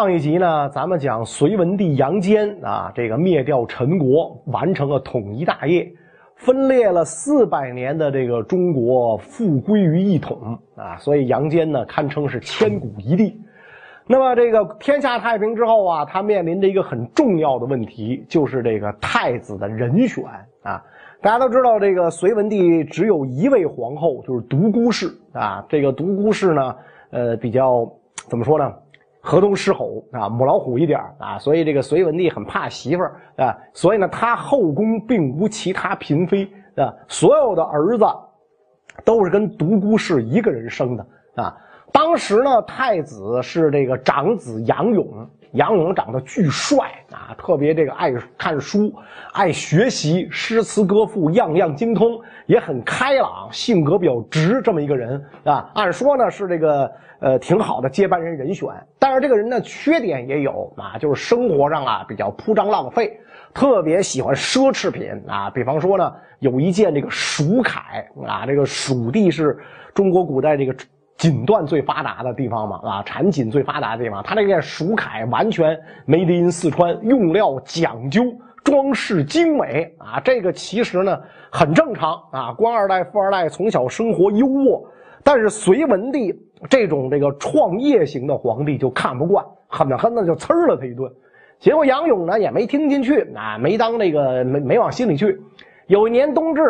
上一集呢，咱们讲隋文帝杨坚啊，这个灭掉陈国，完成了统一大业，分裂了四百年的这个中国复归于一统啊，所以杨坚呢堪称是千古一帝。那么这个天下太平之后啊，他面临着一个很重要的问题，就是这个太子的人选啊。大家都知道，这个隋文帝只有一位皇后，就是独孤氏啊。这个独孤氏呢，呃，比较怎么说呢？河东狮吼啊，母老虎一点啊，所以这个隋文帝很怕媳妇儿啊，所以呢，他后宫并无其他嫔妃啊，所有的儿子都是跟独孤氏一个人生的啊。当时呢，太子是这个长子杨勇，杨勇长得巨帅啊，特别这个爱看书，爱学习，诗词歌赋样样精通，也很开朗，性格比较直，这么一个人啊。按说呢，是这个。呃，挺好的接班人人选，但是这个人呢，缺点也有啊，就是生活上啊比较铺张浪费，特别喜欢奢侈品啊。比方说呢，有一件这个蜀铠啊，这个蜀地是中国古代这个锦缎最发达的地方嘛，啊，产锦最发达的地方。他这件蜀铠完全 made in 四川，用料讲究，装饰精美啊。这个其实呢很正常啊，官二代、富二代从小生活优渥，但是隋文帝。这种这个创业型的皇帝就看不惯，狠狠的就呲了他一顿。结果杨勇呢也没听进去，啊，没当那个没没往心里去。有一年冬至，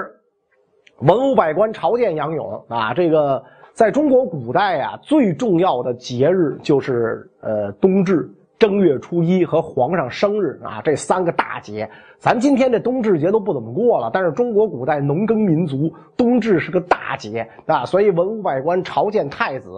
文武百官朝见杨勇啊。这个在中国古代啊，最重要的节日就是呃冬至。正月初一和皇上生日啊，这三个大节，咱今天这冬至节都不怎么过了。但是中国古代农耕民族，冬至是个大节啊，所以文武百官朝见太子，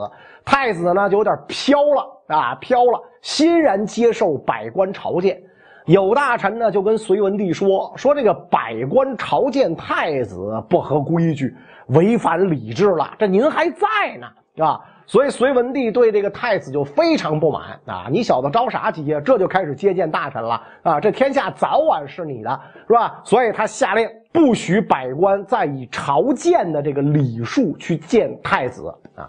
太子呢就有点飘了啊，飘了，欣然接受百官朝见。有大臣呢就跟隋文帝说，说这个百官朝见太子不合规矩，违反礼制了。这您还在呢啊？所以隋文帝对这个太子就非常不满啊！你小子着啥急呀？这就开始接见大臣了啊！这天下早晚是你的，是吧？所以他下令不许百官再以朝见的这个礼数去见太子啊！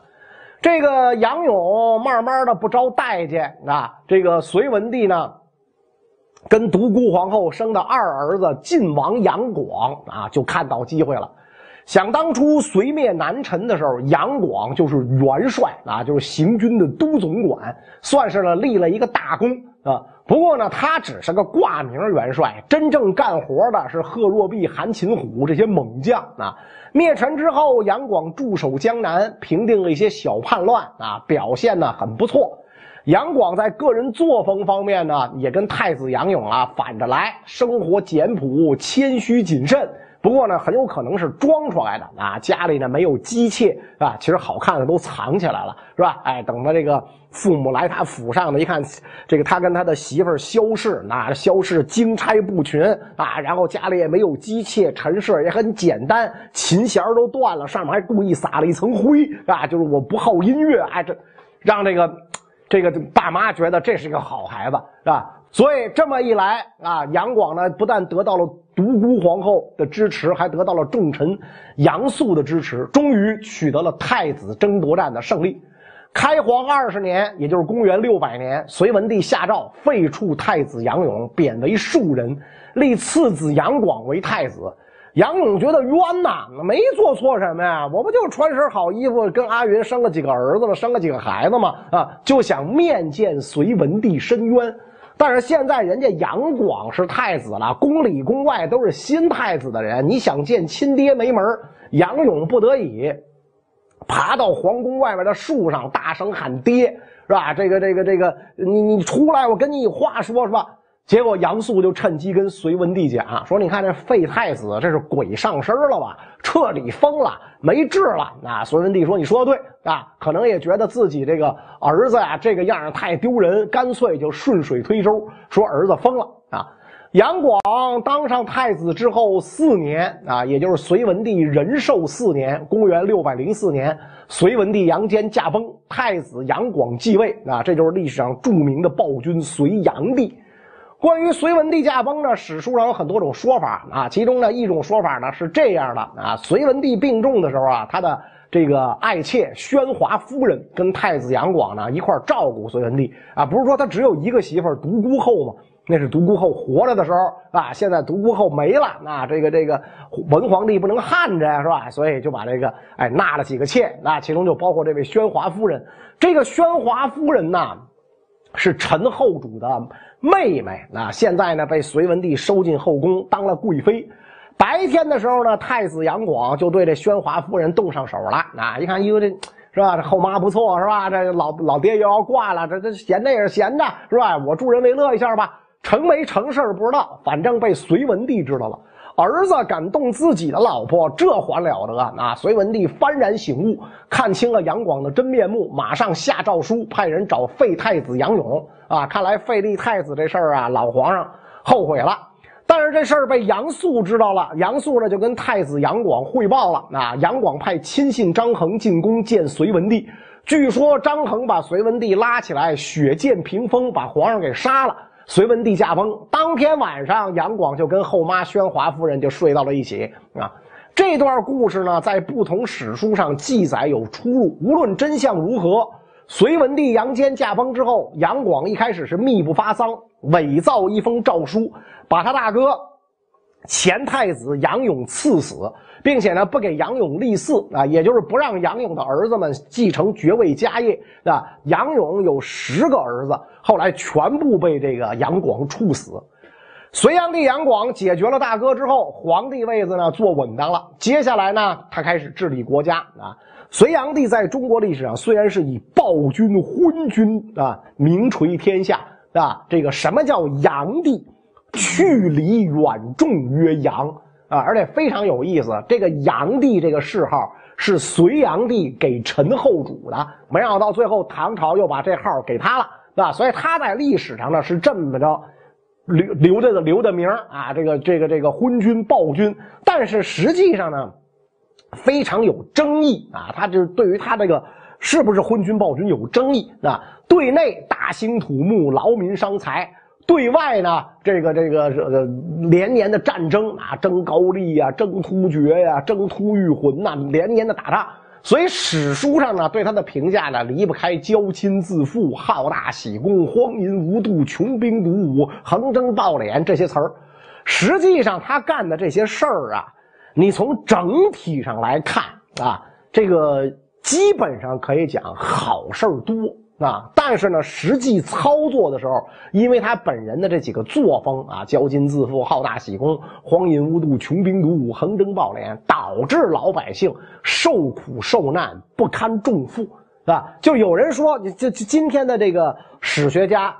这个杨勇慢慢的不招待见啊！这个隋文帝呢，跟独孤皇后生的二儿子晋王杨广啊，就看到机会了。想当初隋灭南陈的时候，杨广就是元帅啊，就是行军的都总管，算是呢立了一个大功啊。不过呢，他只是个挂名元帅，真正干活的是贺若弼、韩擒虎这些猛将啊。灭陈之后，杨广驻守江南，平定了一些小叛乱啊，表现呢很不错。杨广在个人作风方面呢，也跟太子杨勇啊反着来，生活简朴、谦虚谨慎。不过呢，很有可能是装出来的啊！家里呢没有姬妾啊，其实好看的都藏起来了，是吧？哎，等到这个父母来他府上呢，一看，这个他跟他的媳妇萧氏，那萧氏金钗不群啊，然后家里也没有姬妾，陈设也很简单，琴弦都断了，上面还故意撒了一层灰啊，就是我不好音乐，哎，这让这个这个爸妈觉得这是一个好孩子，是吧？所以这么一来啊，杨广呢不但得到了。独孤皇后的支持，还得到了重臣杨素的支持，终于取得了太子争夺战的胜利。开皇二十年，也就是公元六百年，隋文帝下诏废黜太子杨勇，贬为庶人，立次子杨广为太子。杨勇觉得冤呐，没做错什么呀，我不就穿身好衣服，跟阿云生了几个儿子了，生了几个孩子吗？啊，就想面见隋文帝申冤。但是现在人家杨广是太子了，宫里宫外都是新太子的人，你想见亲爹没门杨勇不得已爬到皇宫外面的树上，大声喊爹，是吧？这个这个这个，你你出来，我跟你有话说，是吧？结果杨素就趁机跟隋文帝讲说：“你看这废太子，这是鬼上身了吧？彻底疯了，没治了。”啊，隋文帝说：“你说的对啊，可能也觉得自己这个儿子啊这个样太丢人，干脆就顺水推舟，说儿子疯了啊。”杨广当上太子之后四年啊，也就是隋文帝仁寿四年，公元六百零四年，隋文帝杨坚驾崩，太子杨广继位啊，这就是历史上著名的暴君隋炀帝。关于隋文帝驾崩呢，史书上有很多种说法啊，其中呢一种说法呢是这样的啊，隋文帝病重的时候啊，他的这个爱妾宣华夫人跟太子杨广呢一块照顾隋文帝啊，不是说他只有一个媳妇独孤后吗？那是独孤后活着的时候啊，现在独孤后没了，那这个这个文皇帝不能汉着呀，是吧？所以就把这个哎纳了几个妾，那其中就包括这位宣华夫人。这个宣华夫人呐，是陈后主的妹妹，那现在呢被隋文帝收进后宫当了贵妃。白天的时候呢，太子杨广就对这宣华夫人动上手了，啊，一看，哟这。是吧？这后妈不错，是吧？这老老爹又要挂了，这这闲着也是闲着，是吧？我助人为乐一下吧。成没成事不知道，反正被隋文帝知道了。儿子敢动自己的老婆，这还了得啊！隋文帝幡然醒悟，看清了杨广的真面目，马上下诏书，派人找废太子杨勇。啊，看来废立太子这事儿啊，老皇上后悔了。但是这事儿被杨素知道了，杨素呢就跟太子杨广汇报了。啊，杨广派亲信张衡进宫见隋文帝，据说张衡把隋文帝拉起来，血溅屏风，把皇上给杀了。隋文帝驾崩当天晚上，杨广就跟后妈宣华夫人就睡到了一起啊。这段故事呢，在不同史书上记载有出入。无论真相如何，隋文帝杨坚驾崩之后，杨广一开始是秘不发丧，伪造一封诏书，把他大哥前太子杨勇赐死。并且呢，不给杨勇立嗣啊，也就是不让杨勇的儿子们继承爵位家业啊。杨勇有十个儿子，后来全部被这个杨广处死。隋炀帝杨广解决了大哥之后，皇帝位子呢坐稳当了。接下来呢，他开始治理国家啊。隋炀帝在中国历史上虽然是以暴君昏君啊名垂天下啊，这个什么叫炀帝？去离远重曰炀。啊，而且非常有意思，这个炀帝这个谥号是隋炀帝给陈后主的，没想到最后唐朝又把这号给他了，对吧？所以他在历史上呢是这么着留留着的留的名啊，这个这个这个昏君暴君，但是实际上呢非常有争议啊，他就是对于他这个是不是昏君暴君有争议啊，对内大兴土木，劳民伤财。对外呢，这个这个这个连年的战争啊，争高丽呀，争突厥呀，争突厥魂呐，连年的打仗。所以史书上呢，对他的评价呢，离不开骄亲自负、好大喜功、荒淫无度、穷兵黩武、横征暴敛这些词儿。实际上，他干的这些事儿啊，你从整体上来看啊，这个基本上可以讲好事儿多。啊，但是呢，实际操作的时候，因为他本人的这几个作风啊，骄矜自负、好大喜功、荒淫无度、穷兵黩武、横征暴敛，导致老百姓受苦受难，不堪重负，啊，就有人说，你这今天的这个史学家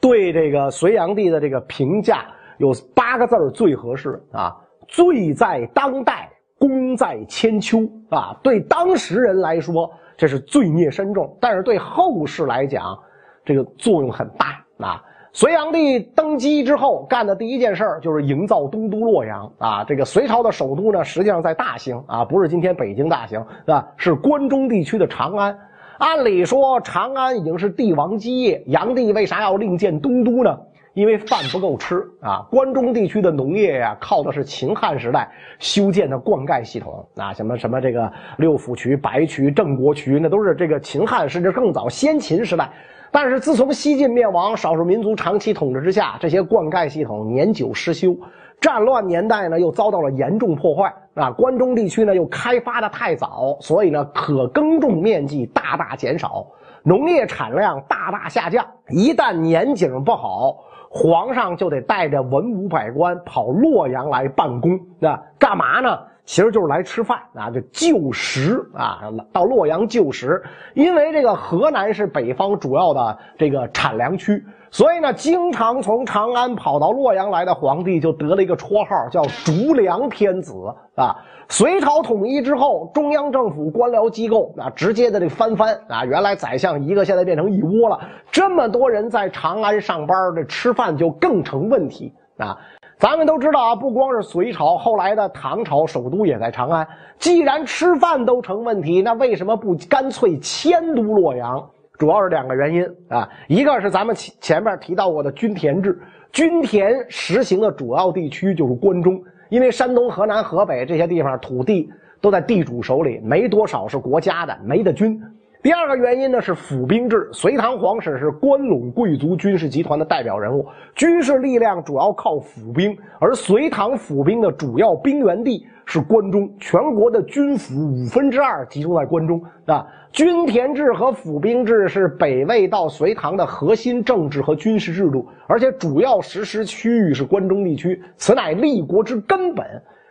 对这个隋炀帝的这个评价有八个字最合适啊：罪在当代，功在千秋。啊，对当时人来说。这是罪孽深重，但是对后世来讲，这个作用很大啊。隋炀帝登基之后干的第一件事就是营造东都洛阳啊。这个隋朝的首都呢，实际上在大兴啊，不是今天北京大兴，是吧？是关中地区的长安。按理说，长安已经是帝王基业，炀帝为啥要另建东都呢？因为饭不够吃啊，关中地区的农业呀，靠的是秦汉时代修建的灌溉系统啊，什么什么这个六府渠、白渠、郑国渠，那都是这个秦汉甚至更早先秦时代。但是自从西晋灭亡，少数民族长期统治之下，这些灌溉系统年久失修，战乱年代呢又遭到了严重破坏啊。关中地区呢又开发的太早，所以呢可耕种面积大大减少，农业产量大大下降。一旦年景不好，皇上就得带着文武百官跑洛阳来办公，那干嘛呢？其实就是来吃饭啊，就就食啊，到洛阳就食。因为这个河南是北方主要的这个产粮区，所以呢，经常从长安跑到洛阳来的皇帝就得了一个绰号，叫“逐粮天子”啊。隋朝统一之后，中央政府官僚机构啊，直接的这翻番啊，原来宰相一个，现在变成一窝了。这么多人在长安上班，这吃饭就更成问题啊。咱们都知道啊，不光是隋朝，后来的唐朝首都也在长安。既然吃饭都成问题，那为什么不干脆迁都洛阳？主要是两个原因啊，一个是咱们前前面提到过的均田制，均田实行的主要地区就是关中，因为山东、河南、河北这些地方土地都在地主手里，没多少是国家的，没得均。第二个原因呢是府兵制，隋唐皇室是关陇贵族军事集团的代表人物，军事力量主要靠府兵，而隋唐府兵的主要兵源地是关中，全国的军府五分之二集中在关中啊。均田制和府兵制是北魏到隋唐的核心政治和军事制度，而且主要实施区域是关中地区，此乃立国之根本。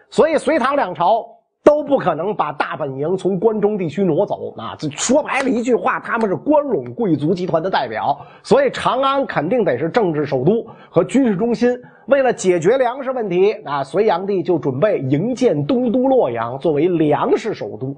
所以隋唐两朝。都不可能把大本营从关中地区挪走啊！这说白了一句话，他们是关陇贵族集团的代表，所以长安肯定得是政治首都和军事中心。为了解决粮食问题啊，隋炀帝就准备营建东都洛阳作为粮食首都。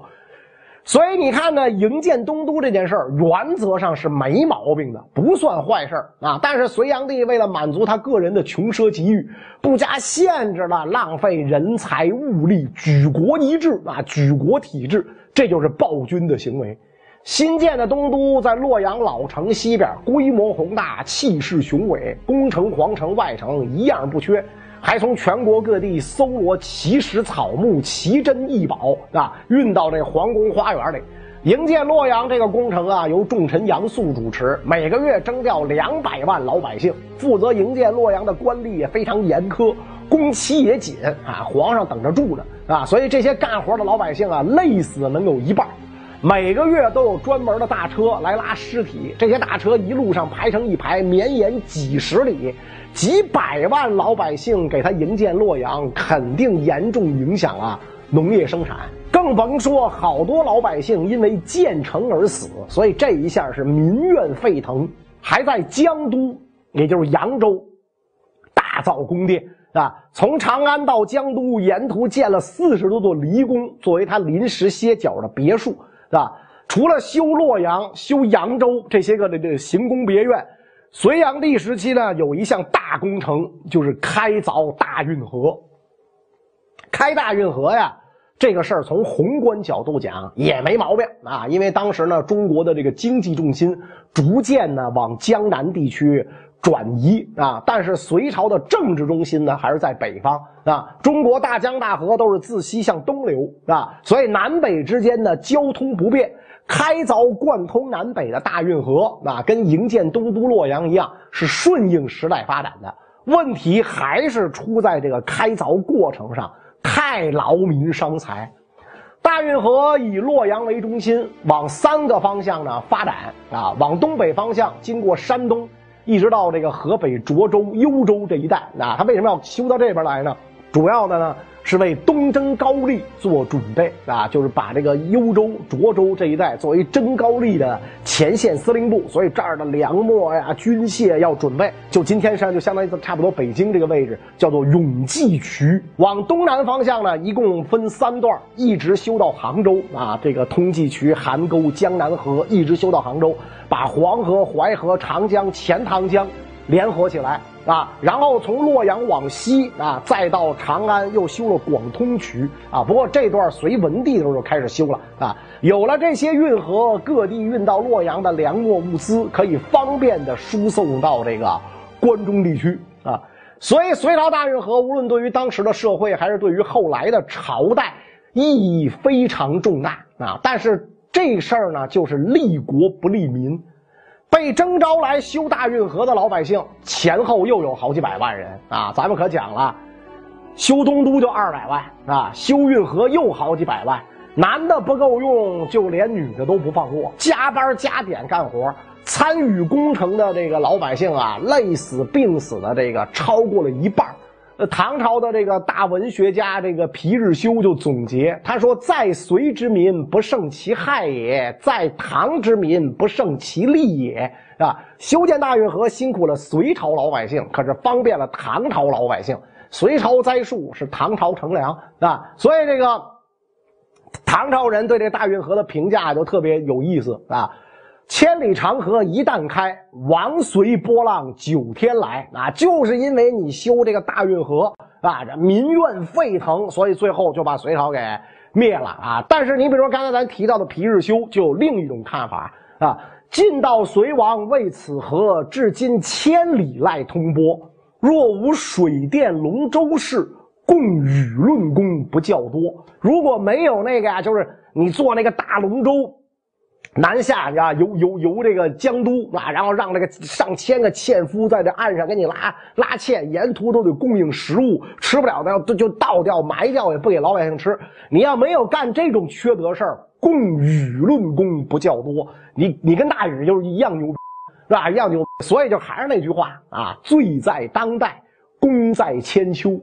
所以你看呢，营建东都这件事儿，原则上是没毛病的，不算坏事儿啊。但是隋炀帝为了满足他个人的穷奢极欲，不加限制的浪费人才物力，举国一致啊，举国体制，这就是暴君的行为。新建的东都在洛阳老城西边，规模宏大，气势雄伟，宫城、皇城、外城一样不缺。还从全国各地搜罗奇石草木、奇珍异宝啊，运到这皇宫花园里。营建洛阳这个工程啊，由重臣杨素主持，每个月征调两百万老百姓，负责营建洛阳的官吏也非常严苛，工期也紧啊，皇上等着住呢啊，所以这些干活的老百姓啊，累死能有一半。每个月都有专门的大车来拉尸体，这些大车一路上排成一排，绵延几十里。几百万老百姓给他营建洛阳，肯定严重影响啊农业生产，更甭说好多老百姓因为建成而死。所以这一下是民怨沸腾，还在江都，也就是扬州，大造宫殿啊！从长安到江都，沿途建了四十多座离宫，作为他临时歇脚的别墅，是吧？除了修洛阳、修扬州这些个的这行宫别院。隋炀帝时期呢，有一项大工程，就是开凿大运河。开大运河呀，这个事儿从宏观角度讲也没毛病啊，因为当时呢，中国的这个经济重心逐渐呢往江南地区转移啊，但是隋朝的政治中心呢还是在北方啊。中国大江大河都是自西向东流啊，所以南北之间的交通不便。开凿贯通南北的大运河，啊，跟营建东都洛阳一样，是顺应时代发展的。问题还是出在这个开凿过程上，太劳民伤财。大运河以洛阳为中心，往三个方向呢发展啊，往东北方向经过山东，一直到这个河北涿州、幽州这一带。啊，他为什么要修到这边来呢？主要的呢。是为东征高丽做准备啊，就是把这个幽州、涿州这一带作为征高丽的前线司令部，所以这儿的粮秣呀、军械要准备。就今天实际上就相当于差不多北京这个位置，叫做永济渠。往东南方向呢，一共分三段，一直修到杭州啊。这个通济渠、邗沟、江南河，一直修到杭州，把黄河、淮河、长江、钱塘江联合起来。啊，然后从洛阳往西啊，再到长安，又修了广通渠啊。不过这段隋文帝的时候就开始修了啊。有了这些运河，各地运到洛阳的粮秣物资可以方便的输送到这个关中地区啊。所以隋朝大运河无论对于当时的社会，还是对于后来的朝代，意义非常重大啊。但是这事儿呢，就是利国不利民。被征召来修大运河的老百姓前后又有好几百万人啊！咱们可讲了，修东都就二百万啊，修运河又好几百万，男的不够用，就连女的都不放过，加班加点干活，参与工程的这个老百姓啊，累死病死的这个超过了一半。唐朝的这个大文学家这个皮日休就总结，他说：“在隋之民不胜其害也，在唐之民不胜其利也。”啊，修建大运河辛苦了隋朝老百姓，可是方便了唐朝老百姓。隋朝栽树是唐朝乘凉啊，所以这个唐朝人对这大运河的评价就特别有意思啊。千里长河一旦开，王随波浪九天来啊！就是因为你修这个大运河啊，这民怨沸腾，所以最后就把隋朝给灭了啊！但是你比如说刚才咱提到的皮日休就有另一种看法啊，晋道隋王为此河，至今千里赖通波。若无水电龙舟事，共舆论功不较多。如果没有那个呀，就是你坐那个大龙舟。南下呀，游游游这个江都啊，然后让这个上千个纤夫在这岸上给你拉拉纤，沿途都得供应食物，吃不了的就就倒掉埋掉，也不给老百姓吃。你要没有干这种缺德事儿，供舆论功不较多。你你跟大禹就是一样牛，是吧？一样牛。所以就还是那句话啊，罪在当代，功在千秋。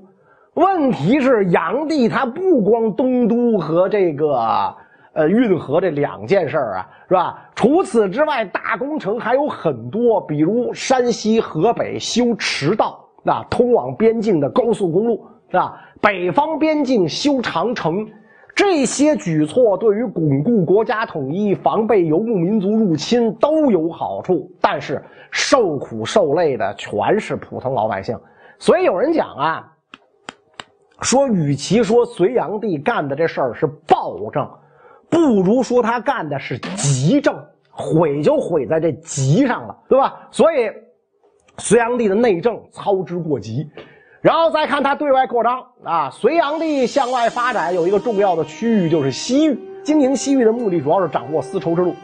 问题是炀帝他不光东都和这个。呃，运河这两件事儿啊，是吧？除此之外，大工程还有很多，比如山西、河北修驰道，啊，通往边境的高速公路，是吧？北方边境修长城，这些举措对于巩固国家统一、防备游牧民族入侵都有好处，但是受苦受累的全是普通老百姓。所以有人讲啊，说与其说隋炀帝干的这事儿是暴政。不如说他干的是急政，毁就毁在这急上了，对吧？所以，隋炀帝的内政操之过急，然后再看他对外扩张啊。隋炀帝向外发展有一个重要的区域就是西域，经营西域的目的主要是掌握丝绸之路。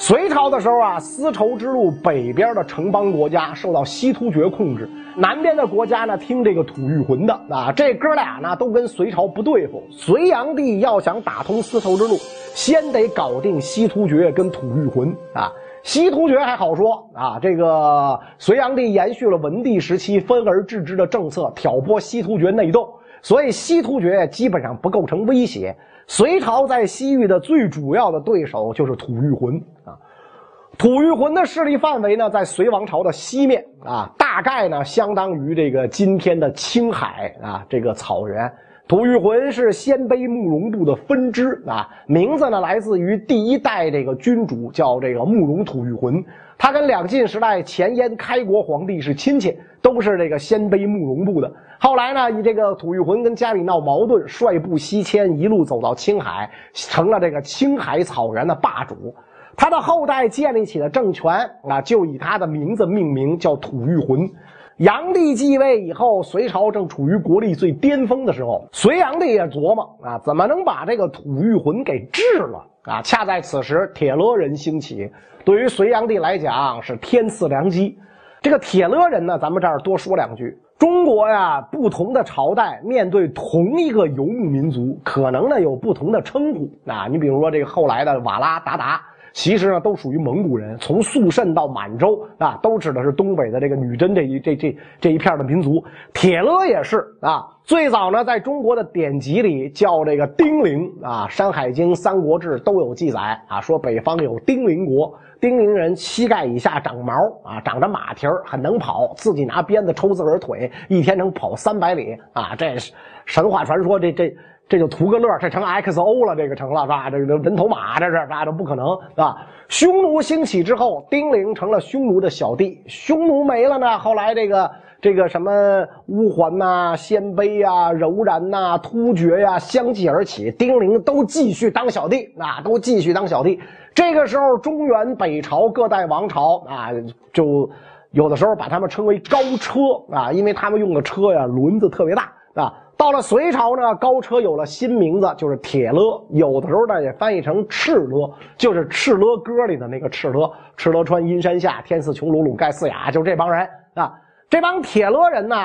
隋朝的时候啊，丝绸之路北边的城邦国家受到西突厥控制，南边的国家呢听这个吐谷浑的啊。这哥俩呢都跟隋朝不对付。隋炀帝要想打通丝绸之路，先得搞定西突厥跟吐谷浑啊。西突厥还好说啊，这个隋炀帝延续了文帝时期分而治之的政策，挑拨西突厥内斗，所以西突厥基本上不构成威胁。隋朝在西域的最主要的对手就是吐谷浑啊，吐谷浑的势力范围呢在隋王朝的西面啊，大概呢相当于这个今天的青海啊这个草原。吐谷浑是鲜卑慕容部的分支啊，名字呢来自于第一代这个君主叫这个慕容吐谷浑，他跟两晋时代前燕开国皇帝是亲戚，都是这个鲜卑慕容部的。后来呢，以这个吐谷浑跟家里闹矛盾，率部西迁，一路走到青海，成了这个青海草原的霸主。他的后代建立起的政权啊，就以他的名字命名，叫吐谷浑。炀帝继位以后，隋朝正处于国力最巅峰的时候，隋炀帝也琢磨啊，怎么能把这个吐谷浑给治了啊？恰在此时，铁勒人兴起，对于隋炀帝来讲是天赐良机。这个铁勒人呢，咱们这儿多说两句。中国呀，不同的朝代面对同一个游牧民族，可能呢有不同的称呼啊。你比如说这个后来的瓦拉鞑靼，其实呢都属于蒙古人。从肃慎到满洲啊，都指的是东北的这个女真这一这这这一片的民族。铁勒也是啊，最早呢在中国的典籍里叫这个丁零啊，《山海经》《三国志》都有记载啊，说北方有丁零国。丁零人膝盖以下长毛啊，长着马蹄儿，很能跑，自己拿鞭子抽自个儿腿，一天能跑三百里啊！这是神话传说，这这这就图个乐，这成 XO 了，这个成了是吧？这个人头马这是那都不可能啊！匈奴兴起之后，丁零成了匈奴的小弟，匈奴没了呢，后来这个这个什么乌桓呐、鲜卑呀、柔然呐、突厥呀相继而起，丁零都继续当小弟，啊，都继续当小弟。这个时候，中原北朝各代王朝啊，就有的时候把他们称为高车啊，因为他们用的车呀，轮子特别大啊。到了隋朝呢，高车有了新名字，就是铁勒。有的时候呢，也翻译成赤勒，就是《赤勒歌》里的那个赤勒。赤勒川阴山下，天似穹庐，笼盖四雅，就这帮人啊。这帮铁勒人呢，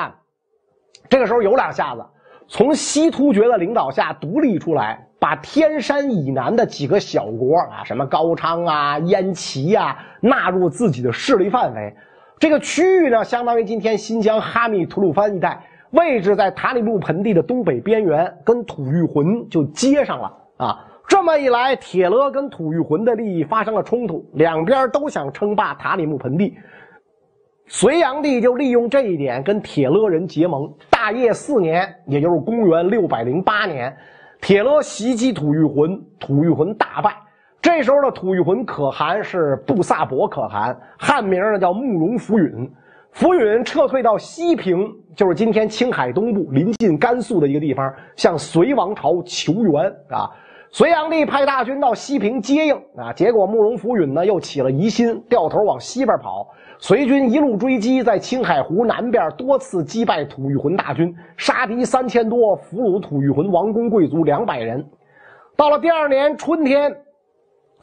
这个时候有两下子，从西突厥的领导下独立出来。把天山以南的几个小国啊，什么高昌啊、燕齐呀，纳入自己的势力范围。这个区域呢，相当于今天新疆哈密、吐鲁番一带，位置在塔里木盆地的东北边缘，跟吐谷浑就接上了啊。这么一来，铁勒跟吐谷浑的利益发生了冲突，两边都想称霸塔里木盆地。隋炀帝就利用这一点跟铁勒人结盟。大业四年，也就是公元六百零八年。铁勒袭击吐谷浑，吐谷浑大败。这时候的吐谷浑可汗是布萨博可汗，汉名呢叫慕容福允。福允撤退到西平，就是今天青海东部，临近甘肃的一个地方，向隋王朝求援啊。隋炀帝派大军到西平接应啊，结果慕容福允呢又起了疑心，掉头往西边跑。隋军一路追击，在青海湖南边多次击败吐谷浑大军，杀敌三千多，俘虏吐谷浑王公贵族两百人。到了第二年春天，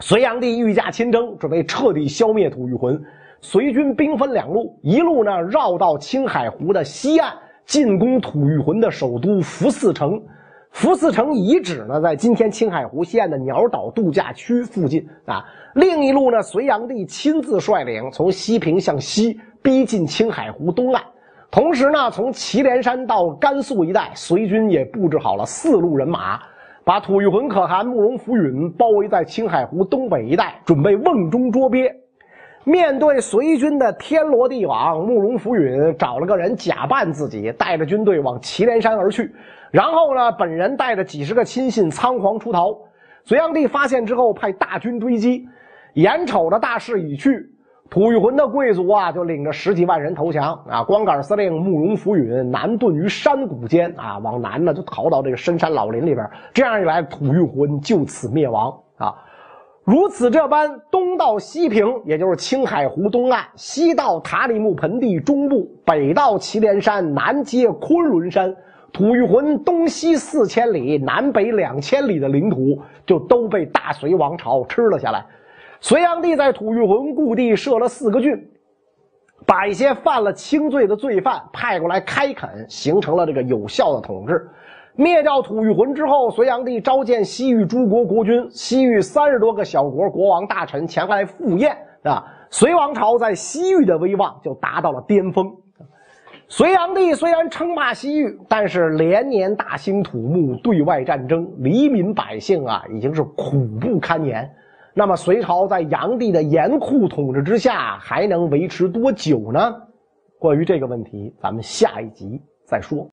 隋炀帝御驾亲征，准备彻底消灭吐谷浑。隋军兵分两路，一路呢绕到青海湖的西岸，进攻吐谷浑的首都福寺城。福寺城遗址呢，在今天青海湖西岸的鸟岛度假区附近啊。另一路呢，隋炀帝亲自率领从西平向西逼近青海湖东岸，同时呢，从祁连山到甘肃一带，隋军也布置好了四路人马，把吐谷浑可汗慕容福允包围在青海湖东北一带，准备瓮中捉鳖。面对隋军的天罗地网，慕容福允找了个人假扮自己，带着军队往祁连山而去。然后呢，本人带着几十个亲信仓皇出逃。隋炀帝发现之后，派大军追击。眼瞅着大势已去，吐谷浑的贵族啊，就领着十几万人投降啊。光杆司令慕容福允南遁于山谷间啊，往南呢就逃到这个深山老林里边。这样一来，吐谷浑就此灭亡啊。如此这般，东到西平，也就是青海湖东岸；西到塔里木盆地中部；北到祁连山，南接昆仑山。吐谷浑东西四千里，南北两千里的领土就都被大隋王朝吃了下来。隋炀帝在吐谷浑故地设了四个郡，把一些犯了轻罪的罪犯派过来开垦，形成了这个有效的统治。灭掉吐谷浑之后，隋炀帝召见西域诸国国君、西域三十多个小国国王大臣前来赴宴啊。隋王朝在西域的威望就达到了巅峰。隋炀帝虽然称霸西域，但是连年大兴土木，对外战争，黎民百姓啊已经是苦不堪言。那么隋朝在炀帝的严酷统治之下，还能维持多久呢？关于这个问题，咱们下一集再说。